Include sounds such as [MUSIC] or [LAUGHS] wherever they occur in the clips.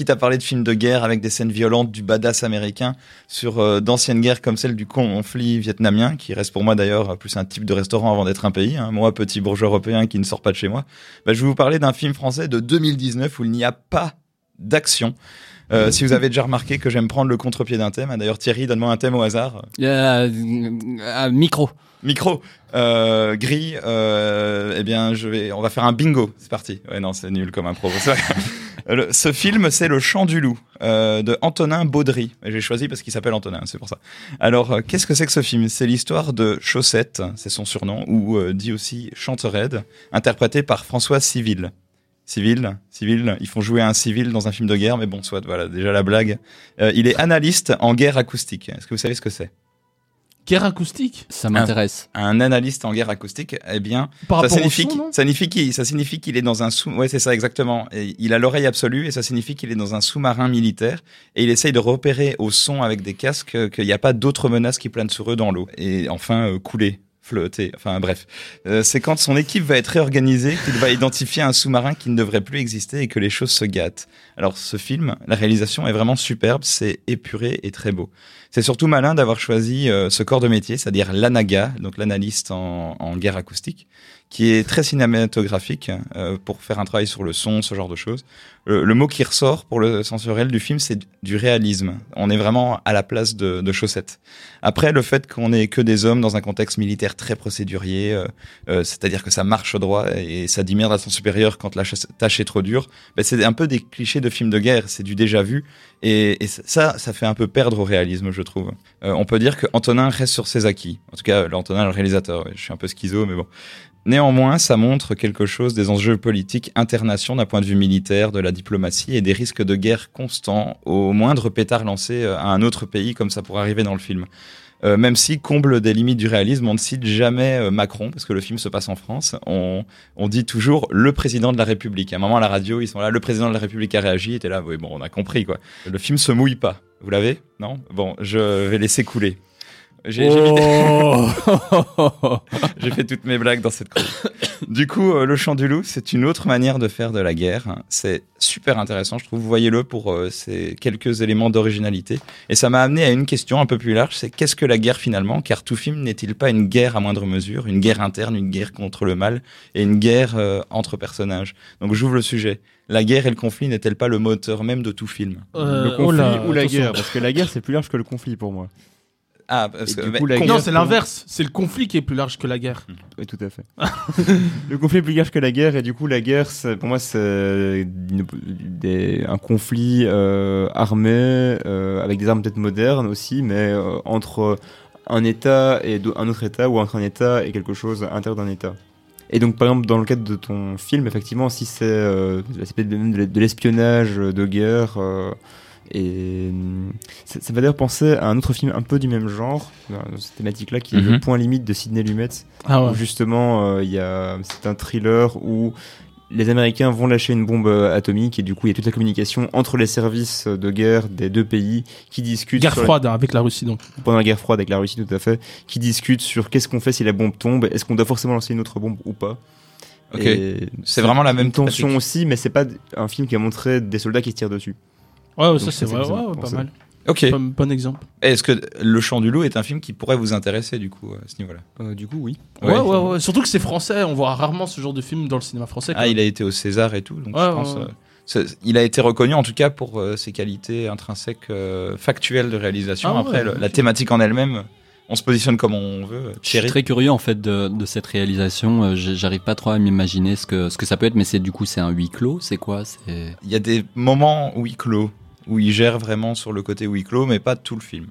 quitte à parler de films de guerre avec des scènes violentes, du badass américain, sur euh, d'anciennes guerres comme celle du conflit vietnamien, qui reste pour moi d'ailleurs plus un type de restaurant avant d'être un pays, hein, moi petit bourgeois européen qui ne sort pas de chez moi, bah, je vais vous parler d'un film français de 2019 où il n'y a pas d'action. Euh, si vous avez déjà remarqué que j'aime prendre le contre-pied d'un thème, hein, d'ailleurs Thierry, donne-moi un thème au hasard. Euh, euh, micro. Micro, euh, gris, euh, eh bien, je vais, on va faire un bingo. C'est parti. Ouais, non, c'est nul comme un [LAUGHS] Ce film, c'est Le Chant du Loup euh, de Antonin Baudry. J'ai choisi parce qu'il s'appelle Antonin, c'est pour ça. Alors, euh, qu'est-ce que c'est que ce film? C'est l'histoire de Chaussette, c'est son surnom, ou euh, dit aussi Chanterelle, interprété par François Civil. Civil, civil, ils font jouer un civil dans un film de guerre, mais bon, soit, voilà, déjà la blague. Euh, il est analyste en guerre acoustique. Est-ce que vous savez ce que c'est? Guerre acoustique? Ça m'intéresse. Un analyste en guerre acoustique, eh bien, Par ça rapport au signifie, son, ça signifie qu'il, ça signifie qu'il est dans un sous, ouais, c'est ça exactement. Et il a l'oreille absolue et ça signifie qu'il est dans un sous-marin militaire et il essaye de repérer au son avec des casques euh, qu'il n'y a pas d'autres menaces qui planent sur eux dans l'eau. Et enfin, euh, couler, enfin bref. Euh, c'est quand son équipe va être réorganisée qu'il va identifier un sous-marin qui ne devrait plus exister et que les choses se gâtent. Alors ce film, la réalisation est vraiment superbe, c'est épuré et très beau. C'est surtout malin d'avoir choisi euh, ce corps de métier, c'est-à-dire l'anaga, donc l'analyste en, guerre acoustique, qui est très cinématographique euh, pour faire un travail sur le son, ce genre de choses. Le, mot qui ressort pour le sensoriel du film, c'est du réalisme. On est vraiment à la place de, de Chaussette. Après, le fait qu'on ait que des hommes dans un contexte militaire très procédurier, euh, euh, c'est-à-dire que ça marche droit et ça dit merde à son supérieur quand la ch- tâche est trop dure, ben c'est un peu des clichés de films de guerre, c'est du déjà vu. Et, et ça, ça fait un peu perdre au réalisme, je trouve. Euh, on peut dire que Antonin reste sur ses acquis. En tout cas, l'Antonin, le réalisateur. je suis un peu schizo, mais bon. Néanmoins, ça montre quelque chose des enjeux politiques internationaux d'un point de vue militaire, de la diplomatie et des risques de guerre constants au moindre pétard lancé à un autre pays, comme ça pourrait arriver dans le film. Euh, même si, comble des limites du réalisme, on ne cite jamais euh, Macron, parce que le film se passe en France, on, dit toujours le président de la République. À un moment à la radio, ils sont là, le président de la République a réagi, t'es là, oui, bon, on a compris, quoi. Le film se mouille pas. Vous l'avez? Non? Bon, je vais laisser couler. J'ai Oh. [LAUGHS] j'ai fait toutes mes blagues dans cette chronique. Du coup, euh, le chant du loup, c'est une autre manière de faire de la guerre. C'est super intéressant, je trouve. Voyez-le pour euh, ces quelques éléments d'originalité. Et ça m'a amené à une question un peu plus large, c'est qu'est-ce que la guerre finalement? Car tout film n'est-il pas une guerre à moindre mesure, une guerre interne, une guerre contre le mal et une guerre euh, entre personnages? Donc j'ouvre le sujet. La guerre et le conflit n'est-elle pas le moteur même de tout film? Euh, le conflit oh là, ou la attention. guerre? Parce que la guerre, c'est plus large que le conflit pour moi. Ah, parce que du mais coup, guerre- Non, c'est l'inverse. C'est le conflit qui est plus large que la guerre. Oui, tout à fait. [LAUGHS] le conflit est plus large que la guerre, et du coup, la guerre, c'est- pour moi, c'est une- des- un conflit euh, armé, euh, avec des armes peut-être modernes aussi, mais euh, entre un État et do- un autre État, ou entre un État et quelque chose à l'intérieur d'un État. Et donc, par exemple, dans le cadre de ton film, effectivement, si c'est euh, c'est peut-être même de de l'espionnage de guerre, euh, et hum, ça, ça m'a d'ailleurs penser à un autre film un peu du même genre, dans cette thématique-là, qui est Mhm. Le Point Limite de Sidney Lumet, Ah où justement euh, il y a c'est un thriller où les Américains vont lâcher une bombe euh, atomique et du coup il y a toute la communication entre les services de guerre des deux pays qui discutent Guerre froide hein, avec la Russie donc. pendant la guerre froide avec la Russie tout à fait qui discutent sur qu'est-ce qu'on fait si la bombe tombe est-ce qu'on doit forcément lancer une autre bombe ou pas Ok. C'est vraiment la même tension aussi mais c'est pas un film qui a montré des soldats qui se tirent dessus Ouais, ça c'est vrai. Ouais, ouais, pas mal. Ok. Bon, bon exemple. Est-ce que Le Chant du Loup est un film qui pourrait vous intéresser du coup à ce niveau-là? Euh, du coup oui Ouais, ouais, ouais, Surtout que c'est français. On voit rarement ce genre de film dans le cinéma français. quoi. Ah, il a été au César et tout, donc Ouais, je pense. euh, il a été reconnu en tout cas pour euh, ses qualités intrinsèques, euh, factuelles de réalisation. Ah ouais, Après, le- la thématique en elle-même, on se positionne comme on veut. Je suis très curieux en fait de, de cette réalisation. Euh, J'arrive pas trop à m'imaginer ce que ce que ça peut être, mais c'est du coup c'est un huis clos. C'est quoi? Il y a des moments huis clos, où il gère vraiment sur le côté huis clos, mais pas tout le film.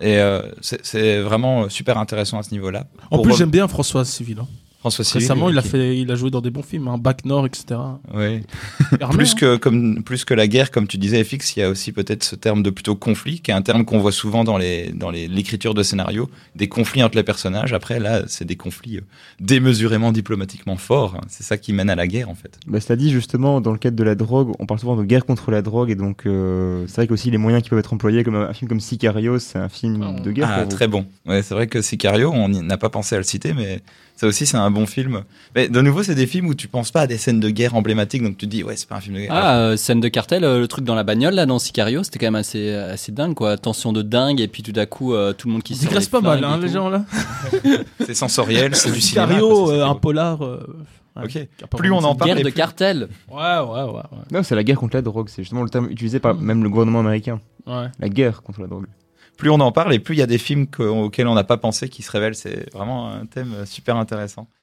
Et euh, c'est vraiment super intéressant à ce niveau-là. En Pour plus, re- j'aime bien François Civil. hein. François Civil, Récemment, il a fait, il a joué dans des bons films, hein, Bac Nord, etc. Armé, [LAUGHS] plus hein. que comme plus que la guerre, comme tu disais, FX, il y a aussi peut-être ce terme de plutôt conflit, qui est un terme qu'on voit souvent dans les dans les- l'écriture de scénarios, des conflits entre les personnages. Après, là, c'est des conflits euh, démesurément diplomatiquement forts. C'est ça qui mène à la guerre, en fait. Bah, cela dit, justement, dans le cadre de la drogue, on parle souvent de guerre contre la drogue, et donc euh, c'est vrai qu'aussi les moyens qui peuvent être employés, comme un, film comme Sicario, c'est un film Ah, de guerre. Ah, pour vous. très bon. Ouais, c'est vrai que Sicario, on n'a pas pensé à le citer, mais Ça aussi, c'est un bon film. Mais de nouveau, c'est des films où tu penses pas à des scènes de guerre emblématiques, donc tu te dis, ouais, c'est pas un film de guerre. Ah, euh, scène de cartel, euh, le truc dans la bagnole là, dans Sicario, c'était quand même assez, assez dingue quoi. Tension de dingue et puis tout d'un coup, euh, tout le monde qui Ils digressent les pas mal, hein, les gens là. [LAUGHS] C'est sensoriel, c'est du cinéma. Sicario, quoi, euh, un polar. euh, ouais, Ok. Plus on en parle, Guerre de plus- cartel. Ouais, ouais, ouais. Non, c'est la guerre contre la drogue. C'est justement le terme utilisé par même le gouvernement américain. ouais. ouais. La guerre contre la drogue. Plus on en parle et plus il y a des films que- auxquels on n'a pas pensé qui se révèlent. C'est vraiment un thème super intéressant.